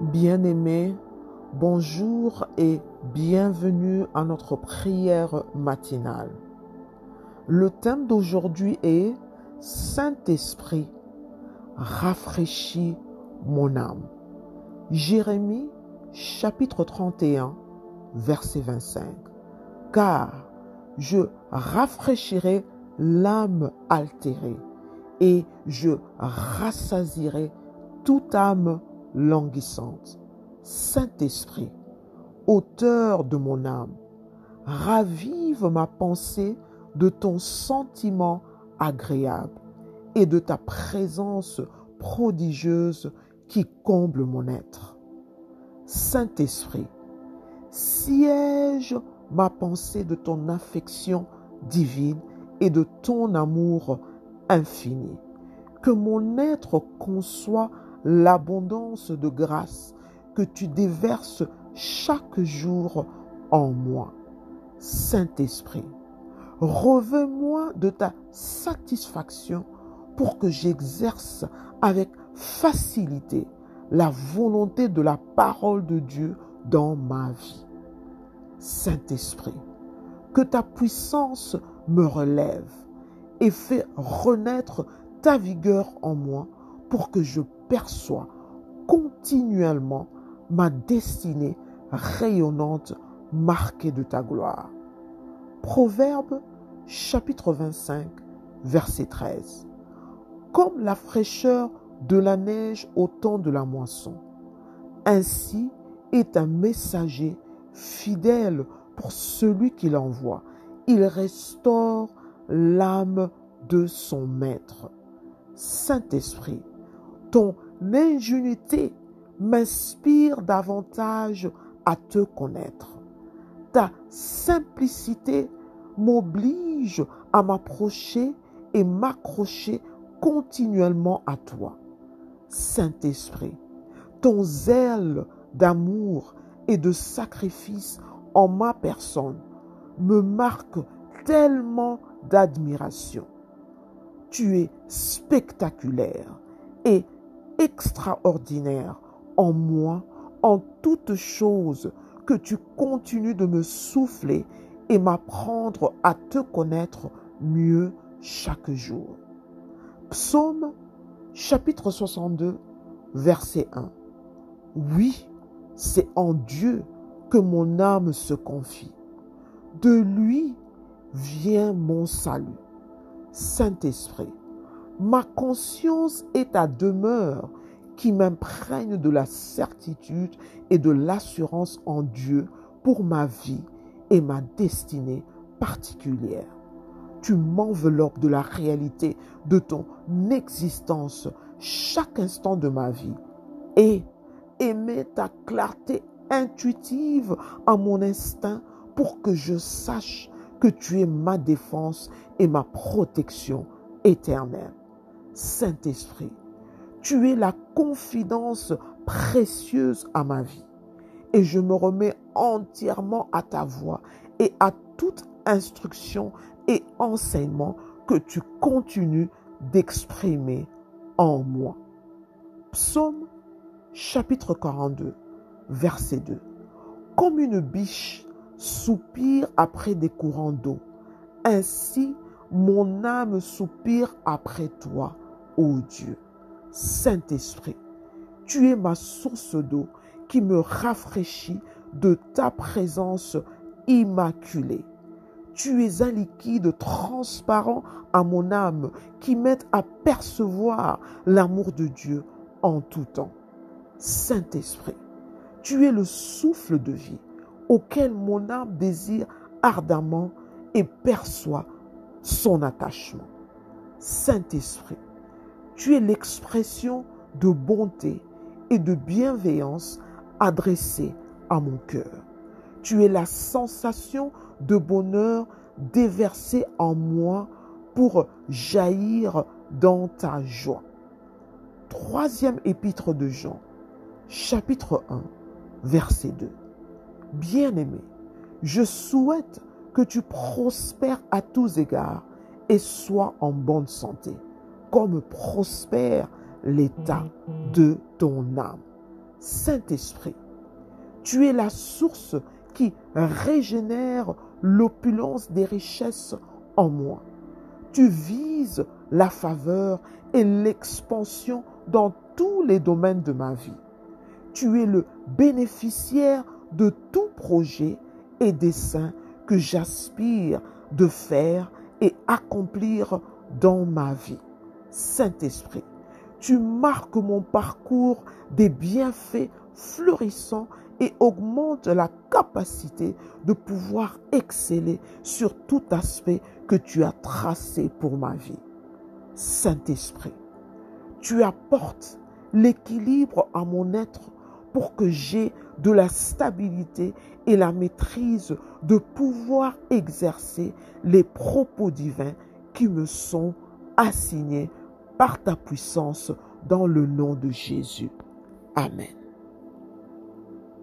Bien-aimés, bonjour et bienvenue à notre prière matinale. Le thème d'aujourd'hui est Saint-Esprit, rafraîchis mon âme. Jérémie chapitre 31 verset 25. Car je rafraîchirai l'âme altérée et je rassasirai toute âme languissante. Saint-Esprit, auteur de mon âme, ravive ma pensée de ton sentiment agréable et de ta présence prodigieuse qui comble mon être. Saint-Esprit, siège ma pensée de ton affection divine et de ton amour infini. Que mon être conçoit l'abondance de grâce que tu déverses chaque jour en moi. Saint-Esprit, reveux-moi de ta satisfaction pour que j'exerce avec facilité la volonté de la parole de Dieu dans ma vie. Saint-Esprit, que ta puissance me relève et fait renaître ta vigueur en moi pour que je perçois continuellement ma destinée rayonnante marquée de ta gloire. Proverbe chapitre 25 verset 13. Comme la fraîcheur de la neige au temps de la moisson, ainsi est un messager fidèle pour celui qui l'envoie. Il restaure l'âme de son maître. Saint-Esprit, ton ingénuité m'inspire davantage à te connaître. Ta simplicité m'oblige à m'approcher et m'accrocher continuellement à toi. Saint-Esprit, ton zèle d'amour et de sacrifice en ma personne me marque tellement d'admiration. Tu es spectaculaire et extraordinaire en moi, en toutes choses, que tu continues de me souffler et m'apprendre à te connaître mieux chaque jour. Psaume chapitre 62, verset 1. Oui, c'est en Dieu que mon âme se confie. De lui vient mon salut. Saint-Esprit, ma conscience est ta demeure qui m'imprègne de la certitude et de l'assurance en Dieu pour ma vie et ma destinée particulière. Tu m'enveloppes de la réalité de ton existence chaque instant de ma vie et émets ta clarté intuitive à mon instinct pour que je sache que tu es ma défense et ma protection éternelle. Saint-Esprit, tu es la confidence précieuse à ma vie et je me remets entièrement à ta voix et à toute instruction et enseignement que tu continues d'exprimer en moi. Psaume chapitre 42, verset 2. Comme une biche soupire après des courants d'eau, ainsi mon âme soupire après toi, ô Dieu. Saint-Esprit, tu es ma source d'eau qui me rafraîchit de ta présence immaculée. Tu es un liquide transparent à mon âme qui m'aide à percevoir l'amour de Dieu en tout temps. Saint-Esprit, tu es le souffle de vie auquel mon âme désire ardemment et perçoit son attachement. Saint-Esprit, tu es l'expression de bonté et de bienveillance adressée à mon cœur. Tu es la sensation de bonheur déversée en moi pour jaillir dans ta joie. Troisième épître de Jean, chapitre 1, verset 2. Bien-aimé, je souhaite que tu prospères à tous égards et sois en bonne santé, comme prospère l'état de ton âme. Saint-Esprit, tu es la source qui régénère l'opulence des richesses en moi. Tu vises la faveur et l'expansion dans tous les domaines de ma vie. Tu es le bénéficiaire de tout projet et dessein que j'aspire de faire et accomplir dans ma vie. Saint-Esprit, tu marques mon parcours des bienfaits florissants et augmente la capacité de pouvoir exceller sur tout aspect que tu as tracé pour ma vie. Saint-Esprit, tu apportes l'équilibre à mon être pour que j'ai de la stabilité et la maîtrise de pouvoir exercer les propos divins qui me sont assignés par ta puissance dans le nom de Jésus. Amen.